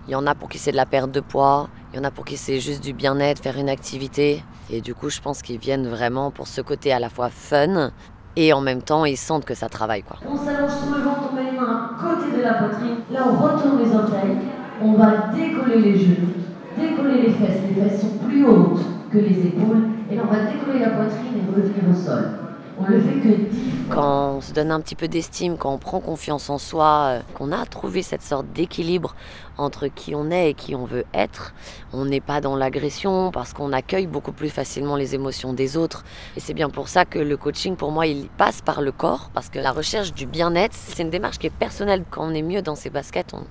Il y en a pour qui c'est de la perte de poids, il y en a pour qui c'est juste du bien-être, faire une activité. Et du coup, je pense qu'ils viennent vraiment pour ce côté à la fois fun et en même temps, ils sentent que ça travaille. Quoi. On s'allonge sur le ventre, on met les mains côté de la poitrine. Là, on retourne les orteils. On va décoller les genoux, décoller les fesses. Les fesses sont plus hautes que les épaules. Et là, on va décoller la poitrine et revenir au sol. On le fait que 10 Quand on se donne un petit peu d'estime, quand on prend confiance en soi, euh, qu'on a trouvé cette sorte d'équilibre entre qui on est et qui on veut être, on n'est pas dans l'agression parce qu'on accueille beaucoup plus facilement les émotions des autres. Et c'est bien pour ça que le coaching, pour moi, il passe par le corps parce que la recherche du bien-être, c'est une démarche qui est personnelle. Quand on est mieux dans ses baskets, on,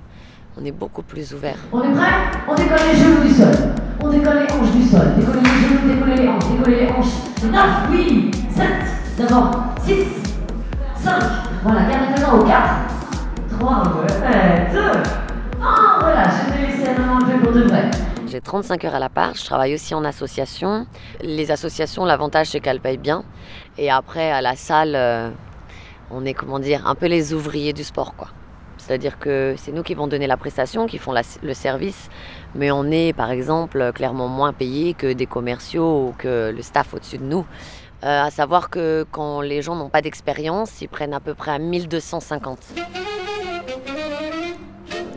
on est beaucoup plus ouvert. On est prêt? On décolle les genoux du sol. On décolle les hanches du sol. Décoller les genoux, décoller les hanches, décoller les hanches. 9, oui, 7, d'abord 6, 5. Voilà, garde mains au 4, 3, ouais, 2. Ah, voilà, je vais laisser la main enlever pour de vrai. J'ai 35 heures à la part, je travaille aussi en association. Les associations, l'avantage c'est qu'elles payent bien. Et après, à la salle, euh, on est, comment dire, un peu les ouvriers du sport, quoi. C'est-à-dire que c'est nous qui vont donner la prestation, qui font la- le service, mais on est, par exemple, clairement moins payé que des commerciaux ou que le staff au-dessus de nous. Euh, à savoir que quand les gens n'ont pas d'expérience, ils prennent à peu près à 1250.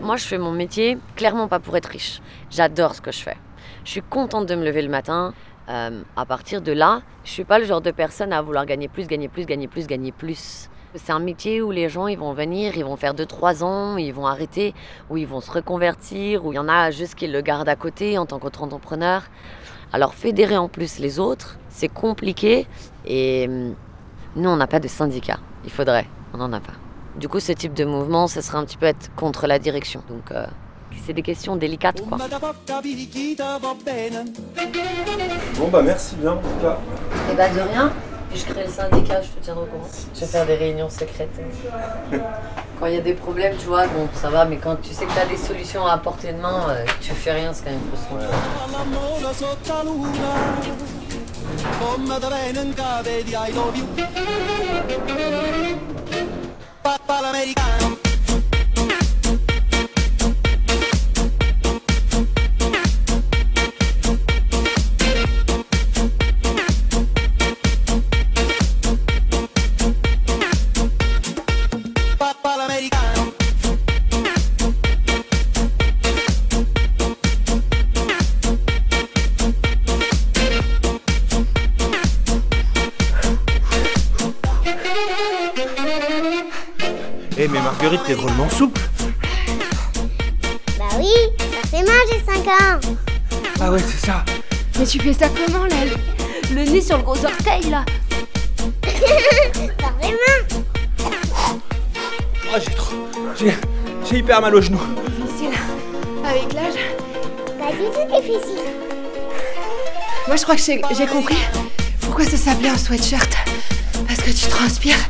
Moi, je fais mon métier clairement pas pour être riche. J'adore ce que je fais. Je suis contente de me lever le matin. Euh, à partir de là, je suis pas le genre de personne à vouloir gagner plus, gagner plus, gagner plus, gagner plus. C'est un métier où les gens ils vont venir, ils vont faire 2-3 ans, ils vont arrêter, où ils vont se reconvertir, où il y en a juste qui le gardent à côté en tant qu'autre-entrepreneur. Alors fédérer en plus les autres, c'est compliqué et hum, nous on n'a pas de syndicat. Il faudrait, on n'en a pas. Du coup, ce type de mouvement, ce serait un petit peu être contre la direction. Donc, euh, c'est des questions délicates, quoi. Bon bah merci bien en tout cas. Et bah de rien. Puis je crée le syndicat, je te tiendrai au courant. Je vais faire des réunions secrètes. Quand il y a des problèmes, tu vois, bon, ça va, mais quand tu sais que tu as des solutions à portée de main, euh, que tu fais rien, c'est quand même frustrant. L'amore Marguerite, t'es drôlement souple. Bah oui, forcément j'ai 5 ans. Ah ouais, c'est ça. Mais tu fais ça comment là le, le nez sur le gros orteil là? Forcément. Ah j'ai trop. J'ai. J'ai hyper mal au genou. Difficile. Avec l'âge. Pas du tout difficile. Moi je crois que j'ai j'ai compris pourquoi ça s'appelait un sweatshirt. Parce que tu transpires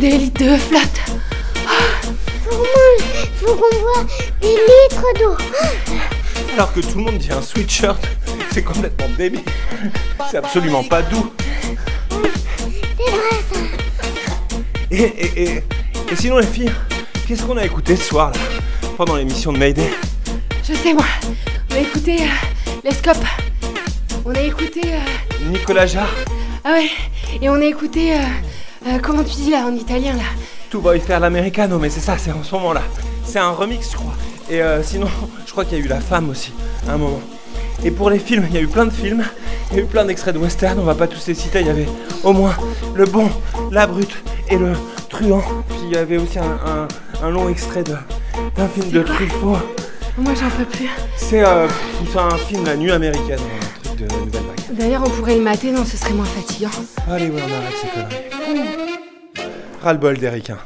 des litres de flotte. Faut qu'on boit des litres d'eau. Alors que tout le monde dit un sweatshirt, c'est complètement débile. C'est absolument pas doux. C'est vrai ça. Et, et, et, et sinon les filles, qu'est-ce qu'on a écouté ce soir là Pendant l'émission de Mayday? Je sais moi. On a écouté euh, les scopes. On a écouté. euh, Nicolas Jarre, Ah ouais. Et on a écouté. euh, euh, comment tu dis là en italien là? Tout va y faire l'americano, mais c'est ça, c'est en ce moment là. C'est un remix je crois. Et euh, sinon, je crois qu'il y a eu La Femme aussi, à un moment. Et pour les films, il y a eu plein de films, il y a eu plein d'extraits de western, on va pas tous les citer, il y avait au moins Le Bon, La Brute et Le Truand. Puis il y avait aussi un, un- un long extrait d'un film de Truffaut. Moi j'en peux plus. C'est euh, c'est un film La Nuit américaine, un truc de nouvelle vague. D'ailleurs on pourrait le mater, non ce serait moins fatigant. Allez, ouais, on arrête ces conneries. Ras-le-bol des ricains.